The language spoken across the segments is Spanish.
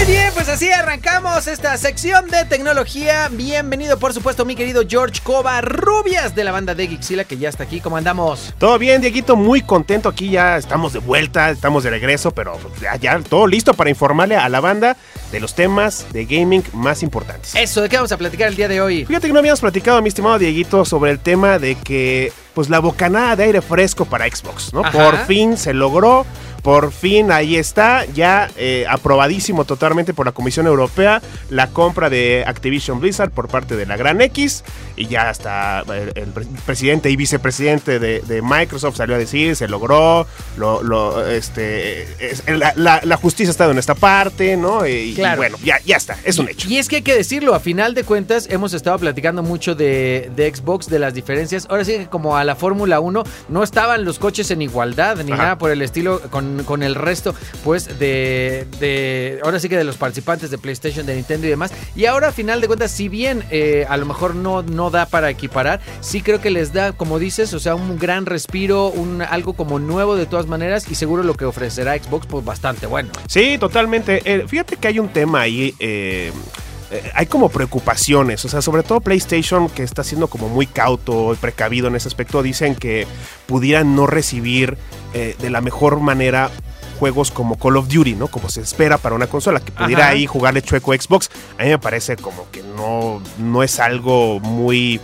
Muy bien, pues así arrancamos esta sección de tecnología. Bienvenido, por supuesto, mi querido George Covarrubias de la banda de Gixila, que ya está aquí. ¿Cómo andamos? Todo bien, Dieguito, muy contento aquí, ya estamos de vuelta, estamos de regreso, pero ya, ya todo listo para informarle a la banda de los temas de gaming más importantes. Eso, ¿de qué vamos a platicar el día de hoy? Fíjate que no habíamos platicado, mi estimado Dieguito, sobre el tema de que, pues la bocanada de aire fresco para Xbox, ¿no? Ajá. Por fin se logró. Por fin ahí está, ya eh, aprobadísimo totalmente por la Comisión Europea la compra de Activision Blizzard por parte de la Gran X. Y ya hasta el, el pre- presidente y vicepresidente de, de Microsoft salió a decir, se logró, lo, lo, este, es- la, la- la justicia está en esta parte, ¿no? Y, bueno, ya, ya está, es un hecho. Y es que hay que decirlo, a final de cuentas hemos estado platicando mucho de, de Xbox, de las diferencias. Ahora sí que como a la Fórmula 1 no estaban los coches en igualdad ni Ajá. nada por el estilo con, con el resto, pues de, de- ahora sí que de los participantes de PlayStation, de Nintendo y demás. Y ahora a final de cuentas, si bien eh, a lo mejor no, no da para equiparar, sí creo que les da, como dices, o sea, un gran respiro, un, algo como nuevo de todas maneras y seguro lo que ofrecerá Xbox, pues bastante bueno. Sí, totalmente. Eh, fíjate que hay un tema ahí. eh, eh, hay como preocupaciones, o sea, sobre todo PlayStation que está siendo como muy cauto y precavido en ese aspecto, dicen que pudieran no recibir eh, de la mejor manera juegos como Call of Duty, ¿no? Como se espera para una consola, que pudiera Ajá. ahí jugarle chueco a Xbox. A mí me parece como que no, no es algo muy...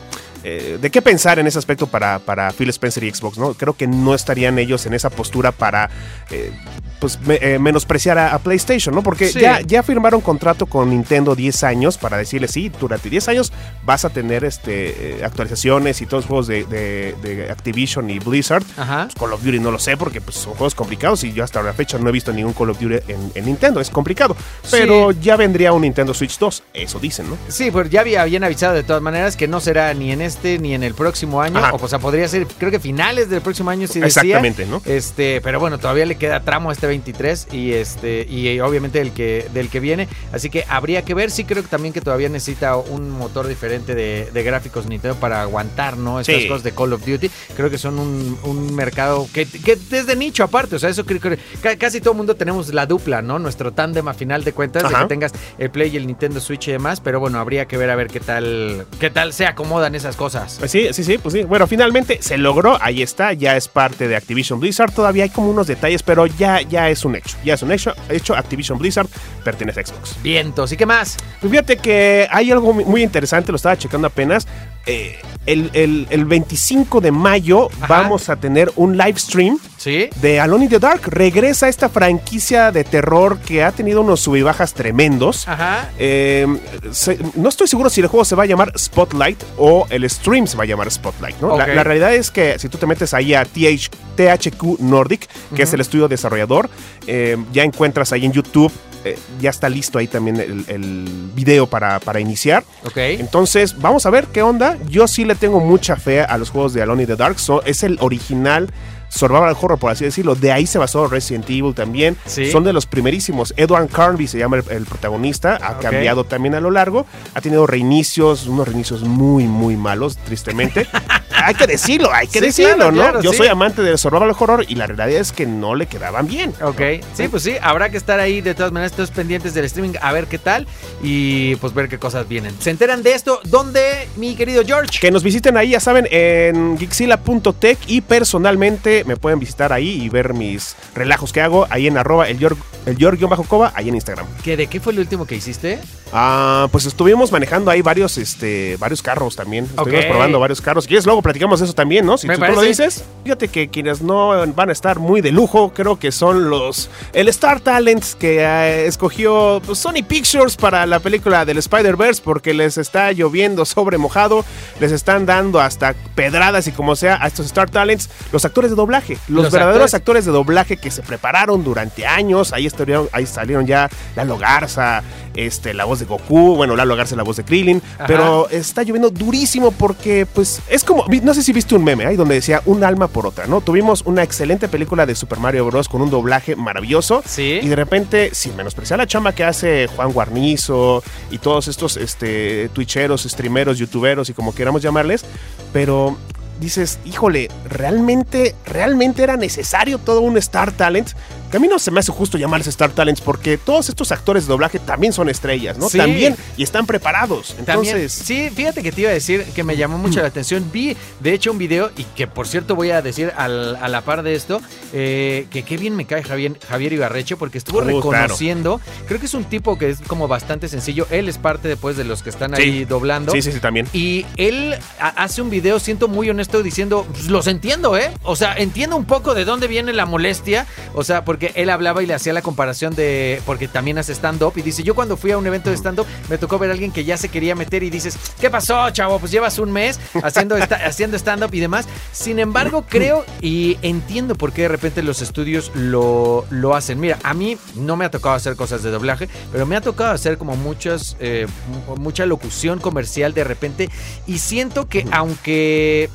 eh, ¿De qué pensar en ese aspecto para, para Phil Spencer y Xbox? ¿no? Creo que no estarían ellos en esa postura para eh, pues, me- eh, menospreciar a, a PlayStation, ¿no? Porque Sí. ya, ya firmaron contrato con Nintendo 10 años para decirle, sí, durante 10 años vas a tener este, actualizaciones y todos los juegos de, de- de Activision y Blizzard. Ajá. Pues Call of Duty no lo sé porque pues, son juegos complicados y yo hasta la fecha no he visto ningún Call of Duty en, en Nintendo. Es complicado. Pero ya vendría un Nintendo Switch 2. Eso dicen, ¿no? Sí, pues ya había, habían avisado de todas maneras que no será ni en este ni en el próximo año. Ajá. O, sea, podría ser, creo que finales del próximo año, sí decía. Exactamente, ¿no? Este, pero bueno, todavía le queda tramo a este 23 y este y eh, obviamente el que del que viene, así que habría que ver. Sí creo que también que todavía necesita un motor diferente de, de gráficos Nintendo para aguantar, ¿no? Estas Sí. cosas de Call of Duty. Creo que son un, un mercado que, que es de nicho aparte, o sea, eso creo que ca- casi todo el mundo tenemos la dupla, ¿no? Nuestro tándem a final de cuentas de Ajá. que tengas el Play y el Nintendo Switch y demás, pero bueno, habría que ver a ver qué tal qué tal se acomodan esas cosas. Pues Sí, sí, sí, pues sí. Bueno, finalmente se logró, ahí está, ya es parte de Activision Blizzard. Todavía hay como unos detalles, pero ya, ya es un hecho. Ya es un hecho. Hecho, Activision Blizzard pertenece a Xbox. Vientos, ¿y qué más? Pues fíjate que hay algo muy- muy interesante, lo estaba checando apenas. Eh, el, el- el 25 de mayo Ajá. vamos a tener un live stream ¿Sí? de Alone in the Dark. Regresa esta franquicia de terror que ha tenido unos sub y bajas tremendos. Ajá. Eh, se- no estoy seguro si el juego se va a llamar Spotlight o el stream se va a llamar Spotlight. ¿no? La- realidad es que si tú te metes ahí a TH, THQ Nordic, que es el estudio desarrollador, eh, ya encuentras ahí en YouTube, eh, ya está listo ahí también el, el video para, para iniciar. Ok. Entonces, vamos a ver qué onda. Yo sí le tengo mucha fe a los juegos de Alone in the Dark. So- es el original survival horror, por así decirlo. De ahí se basó Resident Evil también. Sí. Son de los primerísimos. Edward Carnby se llama el, el protagonista. Ha cambiado también a lo largo. Ha tenido reinicios, unos reinicios muy, muy malos, tristemente. hay que decirlo, hay que Sí, decirlo, claro, ¿no? claro, Yo sí. soy amante del survival horror y la realidad es que no le quedaban bien. Ok, sí, pues sí, habrá que estar ahí de todas maneras, todos pendientes del streaming, a ver qué tal y pues ver qué cosas vienen. ¿Se enteran de esto? ¿Dónde, mi querido George? Que nos visiten ahí, ya saben, en Gixila.tech y personalmente me pueden visitar ahí y ver mis relajos que hago ahí en arroba el Yor-Coba, ahí en Instagram. ¿Que ¿De qué fue el último que hiciste? Ah, pues estuvimos manejando ahí varios, este, varios carros también. Estuvimos probando varios carros. Si quieres, luego platicamos de eso también, ¿no? Si tú, tú lo dices. Fíjate que quienes no van a estar muy de lujo, creo que son los. El Star Talents que eh, escogió pues, Sony Pictures para la película del Spider-Verse, porque les está lloviendo sobre mojado. Les están dando hasta pedradas y como sea a estos Star Talents, los actores de doblaje. Los, Los verdaderos actores. actores de doblaje que se prepararon durante años. Ahí, estuvieron, ahí salieron ya Lalo Garza, este, la voz de Goku, bueno, Lalo Garza la voz de Krillin, Ajá. pero está lloviendo durísimo porque pues es como, no sé si viste un meme ahí donde decía un alma por otra, ¿no? Tuvimos una excelente película de Super Mario Bros. con un doblaje maravilloso Sí. y de repente, sin menospreciar la chamba que hace Juan Guarnizo y todos estos este, twitcheros, streameros, youtuberos y como queramos llamarles, pero dices, híjole, realmente, realmente era necesario todo un Star Talent. Que a mí no se me hace justo llamarles Star Talents porque todos estos actores de doblaje también son estrellas, ¿no? Sí. También y están preparados. También, Entonces, sí, fíjate que te iba a decir que me llamó mucho la atención. Vi, de hecho, un video y que, por cierto, voy a decir al- a la par de esto, eh, que qué bien me cae Javier, Javier Ibarreche porque estuvo Uh, claro. reconociendo. Creo que es un tipo que es como bastante sencillo. Él es parte después de los que están Sí. ahí doblando. sí, sí, sí, también. Y él ha- hace un video, siento muy honesto, diciendo, "Pues, los entiendo, ¿eh? O sea, entiendo un poco de dónde viene la molestia. O sea, porque él hablaba y le hacía la comparación de, porque también hace stand-up. Y dice, yo cuando fui a un evento de stand-up, me tocó ver a alguien que ya se quería meter y dices, ¿qué pasó, chavo? Pues llevas un mes haciendo, esta- haciendo stand-up y demás. Sin embargo, creo y entiendo por qué de repente los estudios lo, lo hacen. Mira, a mí no me ha tocado hacer cosas de doblaje, pero me ha tocado hacer como muchas, eh, mu- mucha locución comercial de repente. Y siento que aunque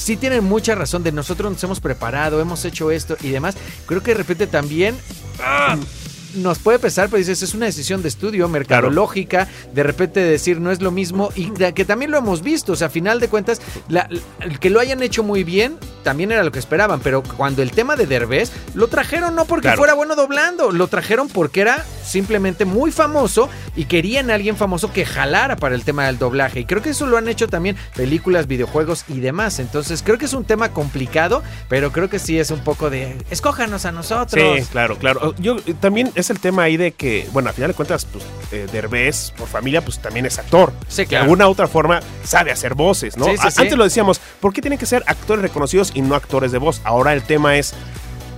sí tienen mucha razón de nosotros nos hemos preparado, hemos hecho esto y demás, creo que de repente también... ¡ah! Nos puede pesar, pero dices, es una decisión de estudio, mercadológica, de repente decir no es lo mismo y que también lo hemos visto, o sea, a final de cuentas, la- que lo hayan hecho muy bien también era lo que esperaban, pero cuando el tema de Derbez lo trajeron no porque Claro. fuera bueno doblando, lo trajeron porque era simplemente muy famoso y querían a alguien famoso que jalara para el tema del doblaje. Y creo que eso lo han hecho también películas, videojuegos y demás. Entonces creo que es un tema complicado, pero creo que sí es un poco de escójanos a nosotros. Sí, claro, claro. Yo eh, también es el tema ahí de que, bueno, al final de cuentas, pues, eh, Derbez, por familia, pues también es actor. Sí, De claro. alguna otra forma sabe hacer voces, ¿no? Sí, sí. Antes lo decíamos, ¿por qué tienen que ser actores reconocidos y no actores de voz? Ahora el tema es,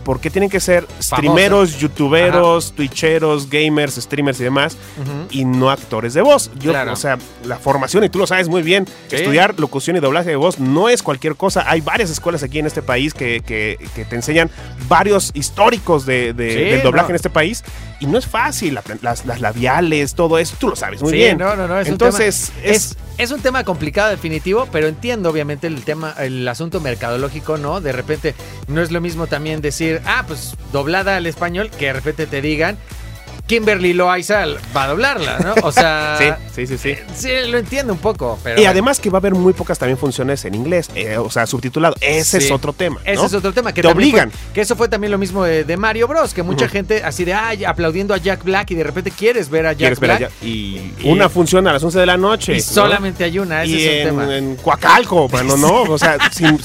¿por qué tienen que ser streameros, youtuberos, twitcheros, gamers, streamers y demás? Ujú. y no actores de voz. Yo, Claro. o sea, la formación, y tú lo sabes muy bien, Sí. estudiar locución y doblaje de voz no es cualquier cosa. Hay varias escuelas aquí en este país que, que- que te enseñan varios históricos de, de- Sí, del doblaje no. en este país y no es fácil. Las, las labiales, todo eso, tú lo sabes muy Sí, bien. no, no, no, es un Entonces, tema- es, es, es un tema complicado definitivo, pero entiendo obviamente el tema, el asunto mercadológico, ¿no? De repente no es lo mismo también decir, ah, pues doblada al español, que de repente te digan, Kimberly Loaiza va a doblarla, ¿no? O sea, Sí, sí, sí, sí. sí, lo entiendo un poco, pero Y bueno. además que va a haber muy pocas también funciones en inglés, eh, o sea, subtitulado. Ese Sí. es otro tema. Ese es otro tema. Que Te obligan. fue- que eso fue también lo mismo de, de Mario Bros. Que mucha gente así de, ay, aplaudiendo a Jack Black y de repente quieres ver a Jack Quieres ver Black. allá. Y, Y- una función a las 11 de la noche. Y ¿no? solamente hay una, ese y es un en, tema. en Coacalco, mano, ¿no? O sea, sin-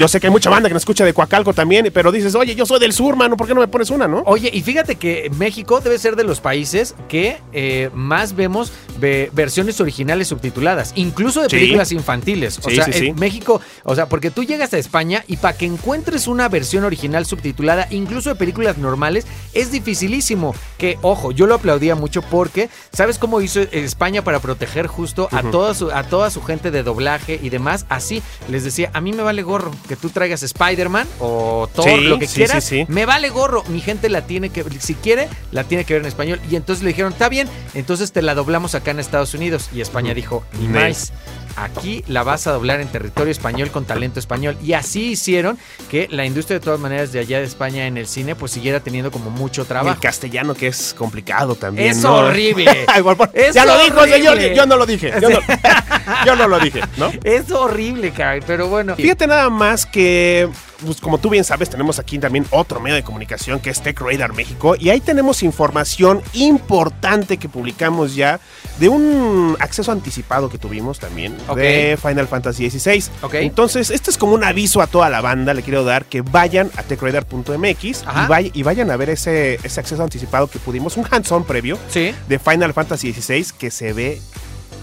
yo sé que hay mucha banda que nos escucha de Coacalco también, pero dices, oye, yo soy del sur, mano, ¿por qué no me pones una, no? Oye, y fíjate que México debe ser de los países que eh, más vemos ve- versiones originales subtituladas, incluso de Sí. películas infantiles. O Sí, sea, sí, en México, o sea, porque tú llegas a España y para que encuentres una versión original subtitulada, incluso de películas normales, es dificilísimo. Que, ojo, yo lo aplaudía mucho porque, ¿sabes cómo hizo España para proteger justo a, toda su, a toda su gente de doblaje y demás? Así les decía, a mí me vale gorro que tú traigas Spider-Man o Thor, Sí, lo que sí, quieras. sí, sí. Me vale gorro. Mi gente la tiene que, si quiere, la tiene que ver en español. Y entonces le dijeron, está bien, entonces te la doblamos acá en Estados Unidos. Y España dijo, ni más. Aquí la vas a doblar en territorio español con talento español. Y así hicieron que la industria de todas maneras de allá de España en el cine pues siguiera teniendo como mucho Y el trabajo. castellano que es complicado también. Es ¿no? horrible. Es ya lo dijo, señor. Yo no lo dije. Yo no, yo no lo dije, ¿no? Es horrible, caray, pero bueno. Fíjate nada más que, pues como tú bien sabes, tenemos aquí también otro medio de comunicación que es Tech Radar México y ahí tenemos información importante que publicamos ya de un acceso anticipado que tuvimos también de Final Fantasy XVI. Ok. Entonces, este es como un aviso a toda la banda, le quiero dar que vayan a techradar.mx y, vay- y vayan a ver ese, ese acceso anticipado que pudimos, un hands-on previo Sí. de Final Fantasy XVI que se ve,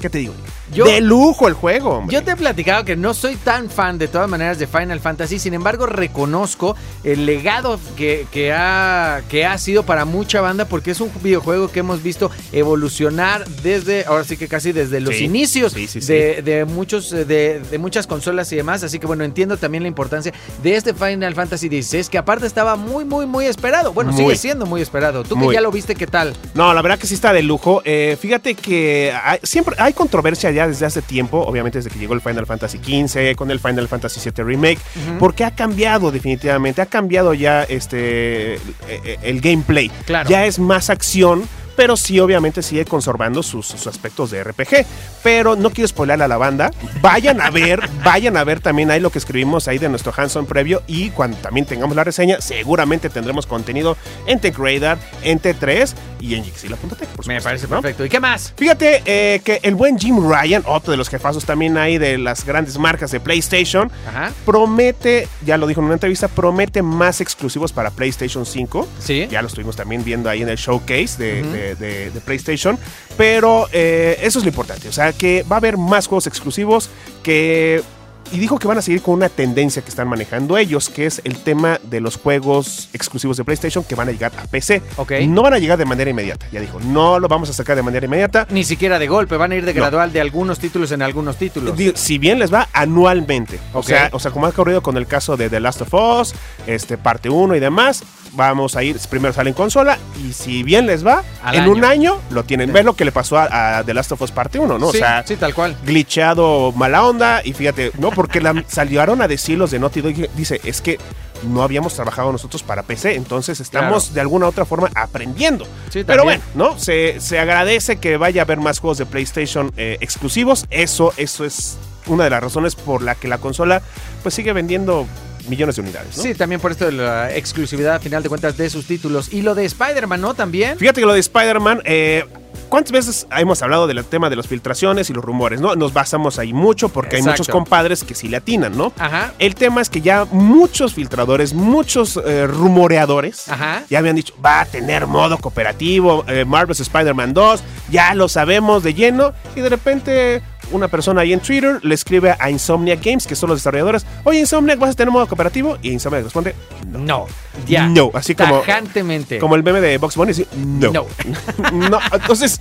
¿qué te digo? Yo- de lujo el juego, hombre. Yo te he platicado que no soy tan fan de todas maneras de Final Fantasy, sin embargo reconozco el legado que, que ha, que ha sido para mucha banda porque es un videojuego que hemos visto evolucionar desde, ahora sí que casi desde los Sí, inicios sí, sí, sí. De, de muchos, de, de muchas consolas y demás, así que bueno, entiendo también la importancia de este Final Fantasy XVI que aparte estaba muy, muy, muy esperado. Bueno, Muy. sigue siendo muy esperado. Tú que ya lo viste, ¿qué tal? No, la verdad que sí está de lujo. Eh, fíjate que hay- siempre hay controversia ya desde hace tiempo, obviamente desde que llegó el Final Fantasy XV, con el Final Fantasy VII Remake, porque ha cambiado definitivamente, ha cambiado ya este eh, eh, el gameplay. Claro. Ya es más acción. Pero sí, obviamente sigue conservando sus, sus aspectos de RPG. Pero no quiero spoiler a la banda. Vayan a ver, vayan a ver también ahí lo que escribimos ahí de nuestro hands-on previo. Y cuando también tengamos la reseña, seguramente tendremos contenido en Tech Radar, en T3 y en Gixila.tech, por Me parece ¿no? perfecto. ¿Y qué más? Fíjate eh, que el buen Jim Ryan, otro de los jefazos también ahí de las grandes marcas de PlayStation, Ajá. promete, ya lo dijo en una entrevista, promete más exclusivos para PlayStation 5. Sí. Ya lo estuvimos también viendo ahí en el showcase de, de- de- de PlayStation. Pero eh, eso es lo importante. O sea, que va a haber más juegos exclusivos que... Y dijo que van a seguir con una tendencia que están manejando ellos, que es el tema de los juegos exclusivos de PlayStation que van a llegar a PC. Ok. No van a llegar de manera inmediata. Ya dijo, no lo vamos a sacar de manera inmediata. Ni siquiera de golpe, van a ir de No. gradual de algunos títulos en algunos títulos. Si bien les va anualmente. O, sea, o sea, como ha ocurrido con el caso de The Last of Us, este, parte 1 y demás, vamos a ir, primero sale en consola y si bien les va, Al en año. un año lo tienen. Sí. Ves lo que le pasó a, a The Last of Us parte 1, ¿no? sí, o sea, sí, tal cual. glitchado mala onda y fíjate, no, porque la, salieron a decir los de Naughty Dog, dice, es que no habíamos trabajado nosotros para PC, entonces estamos Claro. de alguna otra forma aprendiendo. Sí, Pero bueno, ¿no? Se, se agradece que vaya a haber más juegos de PlayStation eh, exclusivos. Eso, eso es una de las razones por la que la consola pues sigue vendiendo millones de unidades, ¿no? Sí, también por esto de la exclusividad, a final de cuentas, de sus títulos. Y lo de Spider-Man, ¿no? También. Fíjate que lo de Spider-Man, eh, ¿cuántas veces hemos hablado del tema de las filtraciones y los rumores, no? Nos basamos ahí mucho porque hay muchos compadres que sí le atinan, ¿no? Ajá. El tema es que ya muchos filtradores, muchos eh, rumoreadores Ajá. ya habían dicho, va a tener modo cooperativo, eh, Marvel's Spider-Man 2, ya lo sabemos de lleno, y de repente una persona ahí en Twitter le escribe a Insomniac Games, que son los desarrolladores, oye Insomniac, ¿vas a tener modo cooperativo? Y Insomniac responde, no. No. Ya. No, así como- Tajantemente. Como el meme de Box Bunny, así, no. No. No, entonces,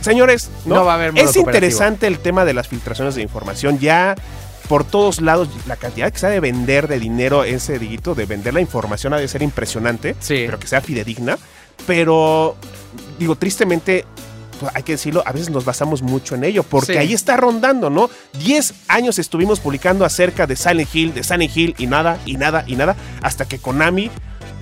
señores, ¿no? No va a haber es interesante el tema de las filtraciones de información. Ya por todos lados, la cantidad que se ha de vender de dinero ese digito, de vender la información, ha de ser impresionante, Sí. pero que sea fidedigna. Pero, digo, tristemente, pues, hay que decirlo, a veces nos basamos mucho en ello, porque Sí. ahí está rondando, ¿no? 10 años estuvimos publicando acerca de Silent Hill, de Silent Hill, y nada, y nada, y nada, hasta que Konami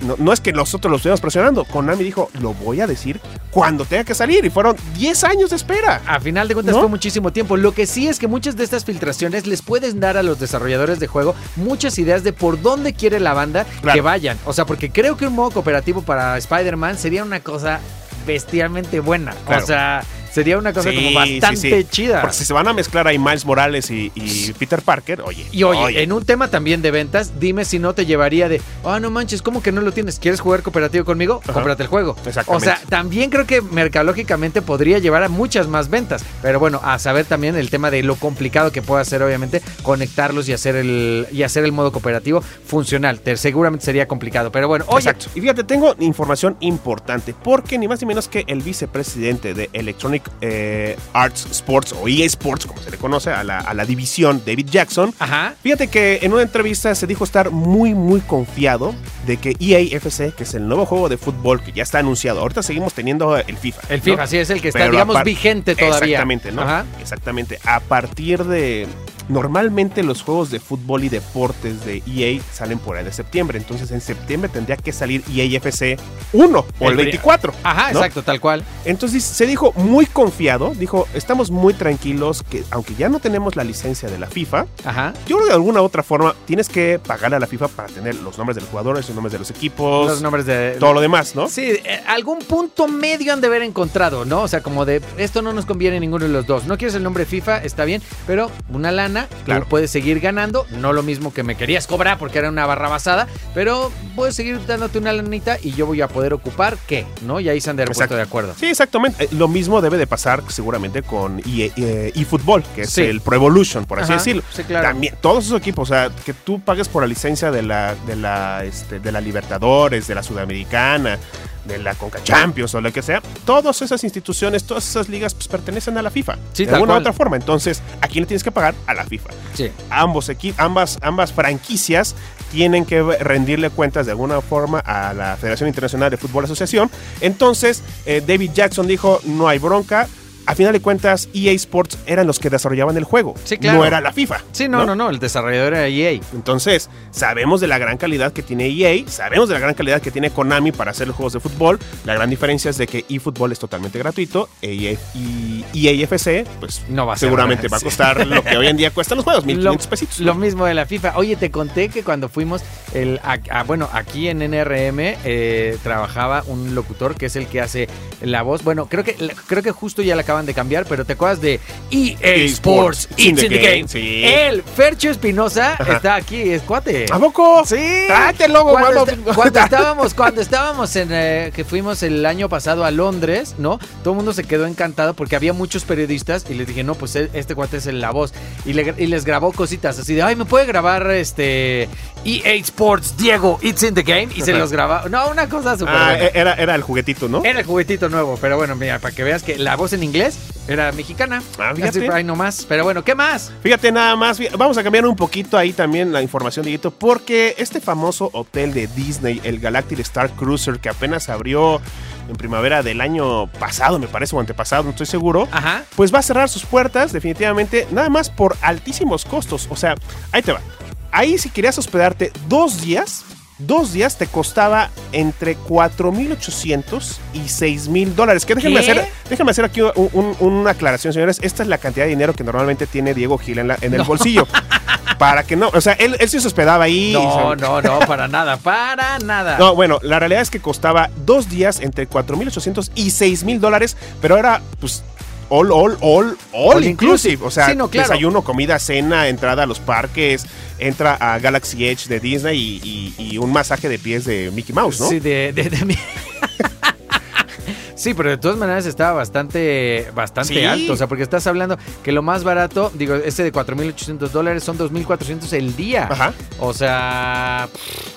no, no es que nosotros lo estuvimos presionando. Konami dijo, lo voy a decir cuando tenga que salir. Y fueron 10 años de espera. A final de cuentas ¿No? fue muchísimo tiempo. Lo que sí es que muchas de estas filtraciones les pueden dar a los desarrolladores de juego muchas ideas de por dónde quiere la banda Claro. que vayan. O sea, porque creo que un modo cooperativo para Spider-Man sería una cosa bestialmente buena. Claro. O sea, sería una cosa Sí, como bastante sí. chida. Porque si se van a mezclar ahí Miles Morales y, y Peter Parker, oye. Y oye, en un tema también de ventas, dime si no te llevaría de, ah, no manches, ¿cómo que no lo tienes? ¿Quieres jugar cooperativo conmigo? Ajá. Cómprate el juego. O sea, también creo que mercadológicamente podría llevar a muchas más ventas. Pero bueno, a saber también el tema de lo complicado que puede ser, obviamente, conectarlos y hacer el, y hacer el modo cooperativo funcional. Te- seguramente sería complicado. Pero bueno, oye, Exacto. Y fíjate, tengo información importante, porque ni más ni menos que el vicepresidente de Electronic eh, Arts Sports, o EA Sports, como se le conoce, a la, a la división, David Jackson, Ajá. Fíjate que en una entrevista se dijo estar muy, muy confiado de que EA FC, que es el nuevo juego de fútbol que ya está anunciado, ahorita seguimos teniendo el FIFA. El ¿no? FIFA, sí, es el que está, Pero digamos, apar- vigente todavía. Exactamente, ¿no? Ajá. Exactamente. A partir de, normalmente los juegos de fútbol y deportes de EA salen por ahí de septiembre. Entonces en septiembre tendría que salir EA FC 1 o el, El 24. Ajá, ¿no? exacto, tal cual. Entonces se dijo muy confiado, dijo, estamos muy tranquilos que aunque ya no tenemos la licencia de la FIFA, Ajá. yo creo que de alguna u otra forma tienes que pagarle a la FIFA para tener los nombres de los jugadores, los nombres de los equipos, Los nombres de. todo lo demás, ¿no? Sí, eh, algún punto medio han de haber encontrado, ¿no? O sea, como de esto no nos conviene ninguno de los dos. No quieres el nombre FIFA, está bien, pero una lana, Claro. tú puedes seguir ganando. No lo mismo que me querías cobrar porque era una barra basada, pero puedes seguir dándote una lanita y yo voy a poder ocupar qué, ¿no? Y ahí se han de acuerdo. Sí, exactamente. Eh, Lo mismo debe de pasar seguramente con EA, eh, eFootball, que es Sí. el Pro Evolution, por así Ajá, decirlo. sí, claro. También, todos esos equipos, o sea, que tú pagues por la licencia de la, de la, este, de la Libertadores, de la Sudamericana, de la Conca Champions o lo que sea, todas esas instituciones, todas esas ligas, pues pertenecen a la FIFA. Sí, de alguna u otra forma. Entonces, ¿a quién le tienes que pagar? A la FIFA. Sí. ambos ambas, ambas franquicias tienen que rendirle cuentas de alguna forma a la Federación Internacional de Fútbol Asociación. Entonces, eh, David Jackson dijo, no hay bronca. A final de cuentas, EA Sports eran los que desarrollaban el juego. Sí, claro. No era la FIFA. Sí, no, no, no, el desarrollador era EA. Entonces, sabemos de la gran calidad que tiene EA, sabemos de la gran calidad que tiene Konami para hacer los juegos de fútbol. La gran diferencia es de que eFootball es totalmente gratuito EA, y EAFC, pues No va a seguramente va a sí. costar lo que hoy en día cuestan los juegos, 1500 pesitos. Lo mismo de la FIFA. Oye, te conté que cuando fuimos, el, a- a- bueno, aquí en NRM eh, trabajaba un locutor que es el que hace la voz. Bueno, creo que creo que justo ya la acaban de cambiar, pero ¿te acuerdas de EA Sports, It's in the Game? sí. El Fercho Espinosa está aquí, es cuate. ¿A poco? Sí. Tráete el logo, cuando, cuando estábamos, cuando estábamos en eh, que fuimos el año pasado a Londres, ¿no? Todo el mundo se quedó encantado porque había muchos periodistas y les dije, no, pues eh, este cuate es el- la voz. Y, le- y les grabó cositas así de, ay, ¿me puede grabar este EA Sports Diego It's in the Game? Y se los grababa. No, una cosa súper Ah, buena. e- era, era el juguetito, ¿no? Era el juguetito nuevo, pero bueno, mira, para que veas que la voz en inglés era mexicana. Ah, fíjate. Así ahí nomás. Pero bueno, ¿qué más? Fíjate nada más, vamos a cambiar un poquito ahí también la información, Dieguito, porque este famoso hotel de Disney, el Galactic Star Cruiser, que apenas abrió en primavera del año pasado, me parece, o antepasado, no estoy seguro, Ajá. pues va a cerrar sus puertas definitivamente, nada más por altísimos costos. O sea, ahí te va. Ahí si querías hospedarte dos días, dos días te costaba entre 4.800 y 6.000 dólares. Que déjenme ¿Qué? hacer, déjenme hacer aquí un- un- una aclaración, señores. Esta es la cantidad de dinero que normalmente tiene Diego Gil en, la- en el No. bolsillo. Para que no, o sea, él, él sí se hospedaba ahí. No, no, no, para nada, para nada. no, bueno, la realidad es que costaba dos días entre 4.800 y 6.000 dólares, pero era, pues, all, all, all, all, All inclusive. O sea, Sí, no, claro. desayuno, comida, cena, entrada a los parques, entra a Galaxy Edge de Disney y, y- y un masaje de pies de Mickey Mouse, ¿no? Sí, de, de, de mí. Sí, pero de todas maneras estaba bastante, bastante Sí. alto. O sea, porque estás hablando que lo más barato, digo, este de 4.800 dólares son 2.400 el día. Ajá. O sea,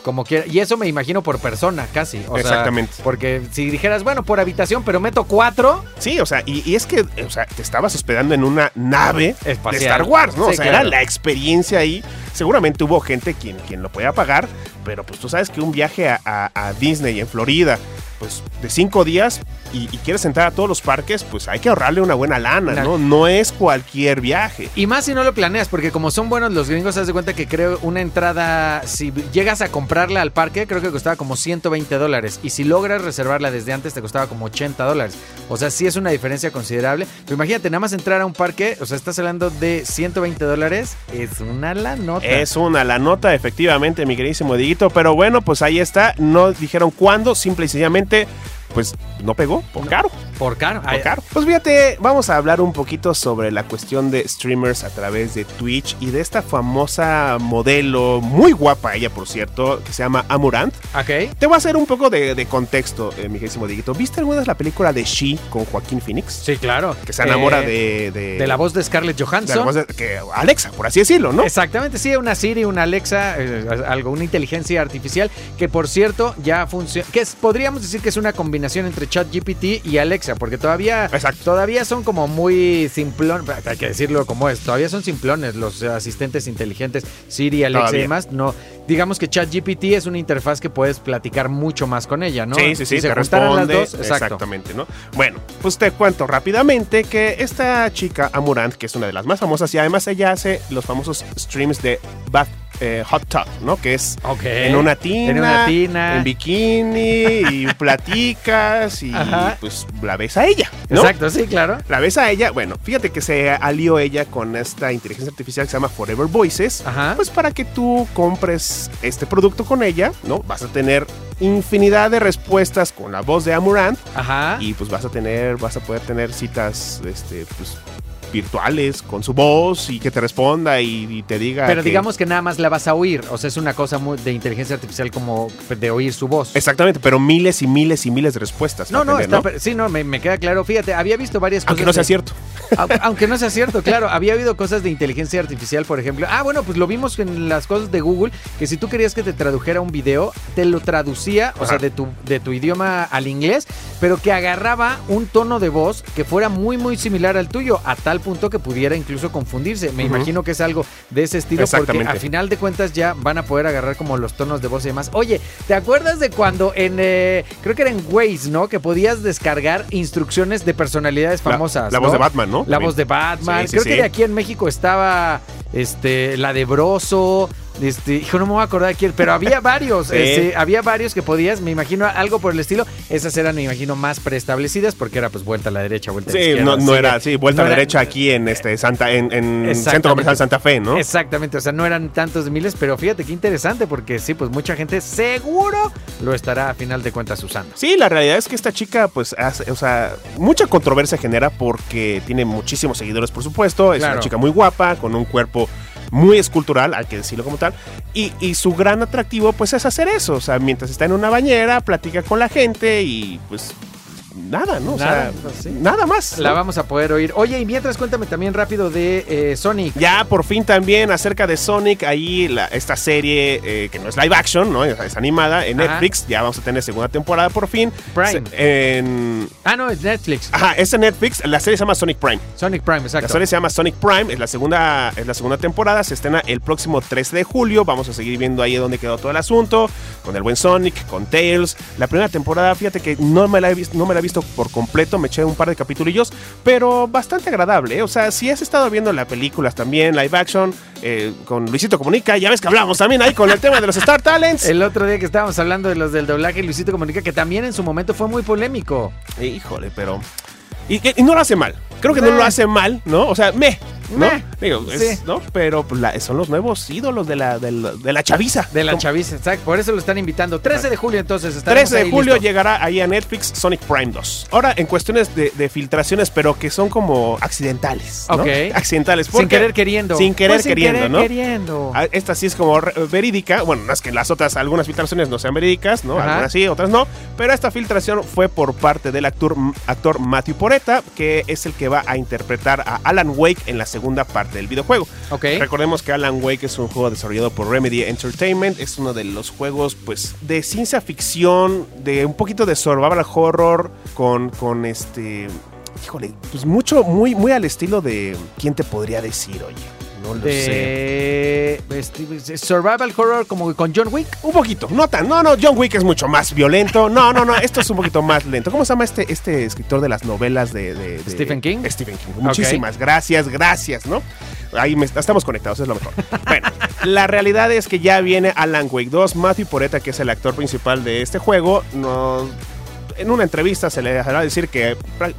como quiera. Y eso me imagino por persona, casi. O sea, Exactamente. porque si dijeras, bueno, por habitación, pero meto cuatro. Sí, o sea, y, y es que, o sea, te estabas hospedando en una nave Espacial. de Star Wars, ¿no? Sí, o sea, claro. era la experiencia ahí. Seguramente hubo gente quien, quien lo podía pagar, pero pues tú sabes que un viaje a, a- a Disney en Florida, pues de cinco días y, y quieres entrar a todos los parques, pues hay que ahorrarle una buena lana, ¿no? No es cualquier viaje. Y más si no lo planeas, porque como son buenos los gringos, haz de cuenta que creo una entrada, si llegas a comprarla al parque, creo que costaba como 120 dólares. Y si logras reservarla desde antes, te costaba como 80 dólares. O sea, sí es una diferencia considerable. Pero imagínate, nada más entrar a un parque, o sea, estás hablando de 120 dólares, es una la nota. Es una la nota, efectivamente, mi queridísimo Dieguito. Pero bueno, pues ahí está. No dijeron cuándo, simple y sencillamente, pues no pegó, por caro. Por caro. Por caro. Pues fíjate, vamos a hablar un poquito sobre la cuestión de streamers a través de Twitch y de esta famosa modelo, muy guapa ella por cierto, que se llama Amurant. Ok. Te voy a hacer un poco de, de contexto, eh, mi queridísimo Dieguito. ¿Viste alguna vez la película de She con Joaquín Phoenix? Sí, claro. Que se enamora Eh, de, de... de la voz de Scarlett de la Johansson. voz de- que Alexa, por así decirlo, ¿no? Exactamente, sí, una Siri, una Alexa, eh, algo, una inteligencia artificial que por cierto ya funciona, que es- podríamos decir que es una combinación entre ChatGPT y Alexa, porque todavía, Exacto. todavía son como muy simplones, hay que decirlo como es, todavía son simplones los asistentes inteligentes Siri, Alexa y demás. No, digamos que ChatGPT es una interfaz que puedes platicar mucho más con ella, ¿no? Sí, sí, sí, Si se te juntaran las responde. dos, exacto. Exactamente, ¿no? Bueno, pues te cuento rápidamente que esta chica, Amurant, que es una de las más famosas, y además ella hace los famosos streams de Bath eh, Hot Tub, ¿no? Que es en una tina, En una tina. en bikini, y platicas, y Ajá. pues la ves a ella, ¿no? Exacto, sí, claro. La ves a ella, bueno, fíjate que se alió ella con esta inteligencia artificial que se llama Forever Voices, Ajá. pues para que tú compres este producto con ella, ¿no? Vas a tener infinidad de respuestas con la voz de Amurant Ajá. y pues vas a tener, vas a poder tener citas, este, pues virtuales con su voz y que te responda y, y te diga. Pero que- digamos que nada más la vas a oír. O sea, es una cosa muy de inteligencia artificial como de oír su voz. Exactamente, pero miles y miles y miles de respuestas. No, no, tener, está, sí, no, me, me queda claro. Fíjate, había visto varias cosas. Aunque no sea de- cierto. Au- Aunque no sea cierto, claro. Había habido cosas de inteligencia artificial, por ejemplo. Ah, bueno, pues lo vimos en las cosas de Google, que si tú querías que te tradujera un video, te lo traducía, o sea, de tu, de tu idioma al inglés, pero que agarraba un tono de voz que fuera muy, muy similar al tuyo, a tal punto que pudiera incluso confundirse. Me imagino que es algo de ese estilo, porque a final de cuentas ya van a poder agarrar como los tonos de voz y demás. Oye, ¿te acuerdas de cuando en, eh, creo que era en Waze, ¿no? Que podías descargar instrucciones de personalidades famosas. la voz ¿no? de Batman, ¿no? La También. voz de Batman. Sí, sí, Creo sí. que de aquí en México estaba este, la de Broso. Este, hijo, no me voy a acordar de quién, pero había varios. Sí. este, había varios que podías, me imagino, algo por el estilo. Esas eran, me imagino, más preestablecidas porque era pues vuelta a la derecha, vuelta a la Sí, izquierda. no, no era así, vuelta No a la era- derecha aquí en este Santa, en, en. Centro Comercial Santa Fe, ¿no? Exactamente, o sea, no eran tantos de miles, pero fíjate qué interesante porque sí, pues mucha gente seguro lo estará a final de cuentas usando. Sí, la realidad es que esta chica, pues, hace, o sea, mucha controversia genera porque tiene muchísimos seguidores, por supuesto. Es Claro. una chica muy guapa, con un cuerpo muy escultural, hay que decirlo como tal. Y, y su gran atractivo, pues, es hacer eso. O sea, mientras está en una bañera, platica con la gente y, pues, nada, ¿no? O Nada, sea, sí. nada más. La ¿no? vamos a poder oír. Oye, y mientras cuéntame también rápido de eh, Sonic. Ya por fin también acerca de Sonic, ahí la- esta serie eh, que no es live action, ¿no? Es, es animada en Ajá. Netflix. Ya vamos a tener segunda temporada por fin. Prime. Se- en, Ah, no, es Netflix. ajá, es en Netflix. La serie se llama Sonic Prime. Sonic Prime, La exacto. serie se llama Sonic Prime, es la segunda, es la segunda temporada, se estrena el próximo 13 de julio. Vamos a seguir viendo ahí dónde quedó todo el asunto, con el buen Sonic, con Tails. La primera temporada, fíjate que no me la he visto, no me la he visto por completo, me eché un par de capitulillos, pero bastante agradable. ¿eh? O sea, si has estado viendo las películas también, live action, eh, con Luisito Comunica, ya ves que hablamos también ahí con el tema de los Star Talents. El otro día que estábamos hablando de los del doblaje, Luisito Comunica, que también en su momento fue muy polémico. Híjole, pero. Y, y no lo hace mal. Creo que no lo hace mal, ¿no? O sea, me. ¿no? Digo, es- Sí. ¿no? Pero pues, la- son los nuevos ídolos de la, de la, de la chaviza. De la Como- chaviza, exacto. Por eso lo están invitando. 13 de julio, entonces. estaremos 13 de ahí julio llegará ahí a Netflix Sonic Prime 2. Ahora, en cuestiones de, de filtraciones, pero que son como accidentales. ¿no? Ok. Accidentales. Sin querer queriendo. Sin querer Pues sin queriendo, querer ¿no? queriendo. Ah, Esta sí es como verídica. Bueno, no es que las otras, algunas filtraciones no sean verídicas, ¿no? Ajá. Algunas sí, otras no. Pero esta filtración fue por parte del actor, actor Matthew Poreta, que es el que va a interpretar a Alan Wake en la segunda parte del videojuego. Ok. Recordemos que Alan Wake es un juego desarrollado por Remedy Entertainment. Es uno de los juegos, pues, de ciencia ficción, de un poquito de survival horror, con, con este. Híjole, pues mucho, muy, muy al estilo de. ¿Quién te podría decir, oye? No lo sé. De este, Survival Horror como con John Wick. Un poquito, no tan, no, no, John Wick es mucho más violento. No, no, no, esto es un poquito más lento. ¿Cómo se llama este, este escritor de las novelas de, de- de- ¿Stephen King? Stephen King. Muchísimas gracias, gracias, ¿no? Ahí me- estamos conectados, es lo mejor. Bueno, la realidad es que ya viene Alan Wake 2. Matthew Poreta, que es el actor principal de este juego, nos, en una entrevista se le dejará decir que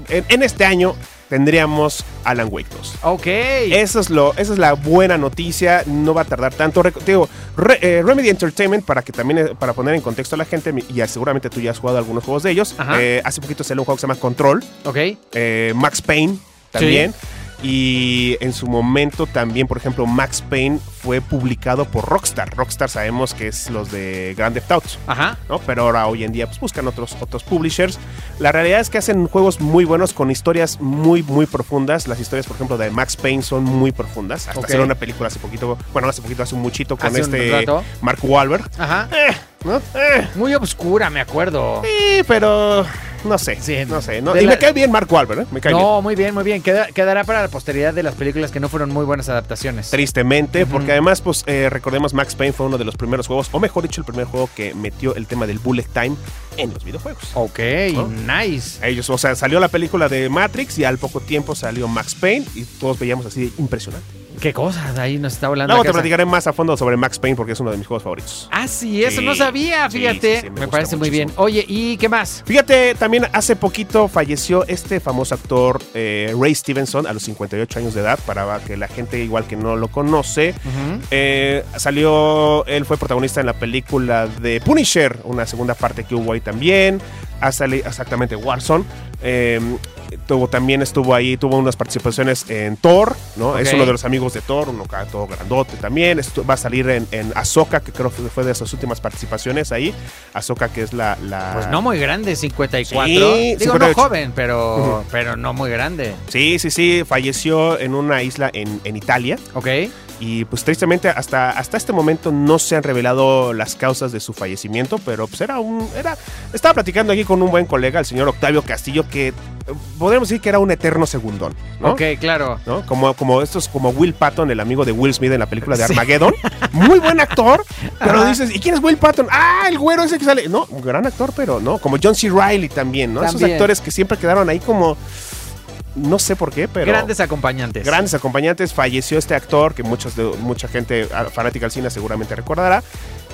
en este año tendríamos Alan Wake 2. Ok. Eso es lo, esa es la buena noticia. No va a tardar tanto. Te digo, Re- eh, Remedy Entertainment, para que también, eh, para poner en contexto a la gente, y seguramente tú ya has jugado algunos juegos de ellos. Eh, hace poquito salió un juego que se llama Control, ok. eh, Max Payne también. Y en su momento también, por ejemplo, Max Payne fue publicado por Rockstar. Rockstar sabemos que es los de Grand Theft Auto. Ajá. ¿no? Pero ahora hoy en día pues buscan otros, otros publishers. La realidad es que hacen juegos muy buenos con historias muy, muy profundas. Las historias, por ejemplo, de Max Payne son muy profundas. Hasta Ok. hacer una película hace poquito, bueno, hace poquito, hace un muchito con este. Mark Wahlberg. Ajá. Eh, ¿no? Eh, Muy obscura, me acuerdo. sí, pero no sé. Sí, no sé. no- y la- me cae bien Mark Wahlberg, ¿eh? Me cae bien. No, muy bien, muy bien. Queda- quedará para la posteridad de las películas que no fueron muy buenas adaptaciones. Tristemente, porque además, pues, eh, recordemos, Max Payne fue uno de los primeros juegos, o mejor dicho, el primer juego que metió el tema del bullet time en los videojuegos. Ok, ¿No? nice. Ellos, o sea, salió la película de Matrix y al poco tiempo salió Max Payne y todos veíamos así impresionante. Qué cosas, ahí nos está. Luego la te platicaré más a fondo sobre Max Payne porque es uno de mis juegos favoritos. Ah, sí, eso Sí, no sabía, fíjate. sí, sí, me parece muy bien. Oye, ¿y qué más? Fíjate, también hace poquito falleció este famoso actor eh, Ray Stevenson a los 58 años de edad, para que la gente igual que no lo conoce. Eh, salió, él fue protagonista en la película de Punisher, una segunda parte que hubo ahí también. Ha salido exactamente Warzone. Eh, tuvo, también estuvo ahí, tuvo unas participaciones en Thor, ¿no? Es uno de los amigos de Thor, uno todo grandote también. Va a salir en, en Ahsoka, que creo que fue de sus últimas participaciones ahí. Ahsoka, que es la. la- Pues no muy grande, 54. Sí, Digo, 58. no joven, pero, pero no muy grande. Sí, sí, sí, falleció en una isla en, en Italia. Ok. Y pues tristemente hasta, hasta este momento no se han revelado las causas de su fallecimiento, pero pues era un... Era, estaba platicando aquí con un buen colega, el señor Octavio Castillo, que eh, podríamos decir que era un eterno segundón, ¿no? Ok, claro. ¿No? Como, como estos, como Will Patton, el amigo de Will Smith en la película de Sí. Armageddon. Muy buen actor, pero Ajá. dices, ¿y quién es Will Patton? Ah, el güero ese que sale. No, un gran actor, pero no, como John C. Reilly también, ¿no? Esos También. actores que siempre quedaron ahí como... No sé por qué, pero... Grandes acompañantes. Grandes acompañantes, falleció este actor que muchos de, mucha gente ah, fanática del cine seguramente recordará.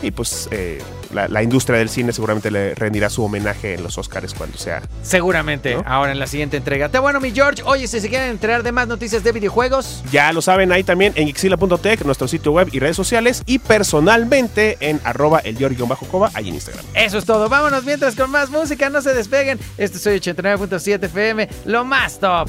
Y pues eh, la, la industria del cine seguramente le rendirá su homenaje en los Oscars cuando sea. Seguramente, ¿No? ahora en la siguiente entrega. Está bueno, mi George. Oye, si se quieren enterar de más noticias de videojuegos, Ya lo saben ahí también en Ixila.tech, nuestro sitio web y redes sociales. Y personalmente en arroba el bajo coba ahí en Instagram. eso es todo. Vámonos mientras con más música. No se despeguen. Este soy 89.7 FM, lo más top.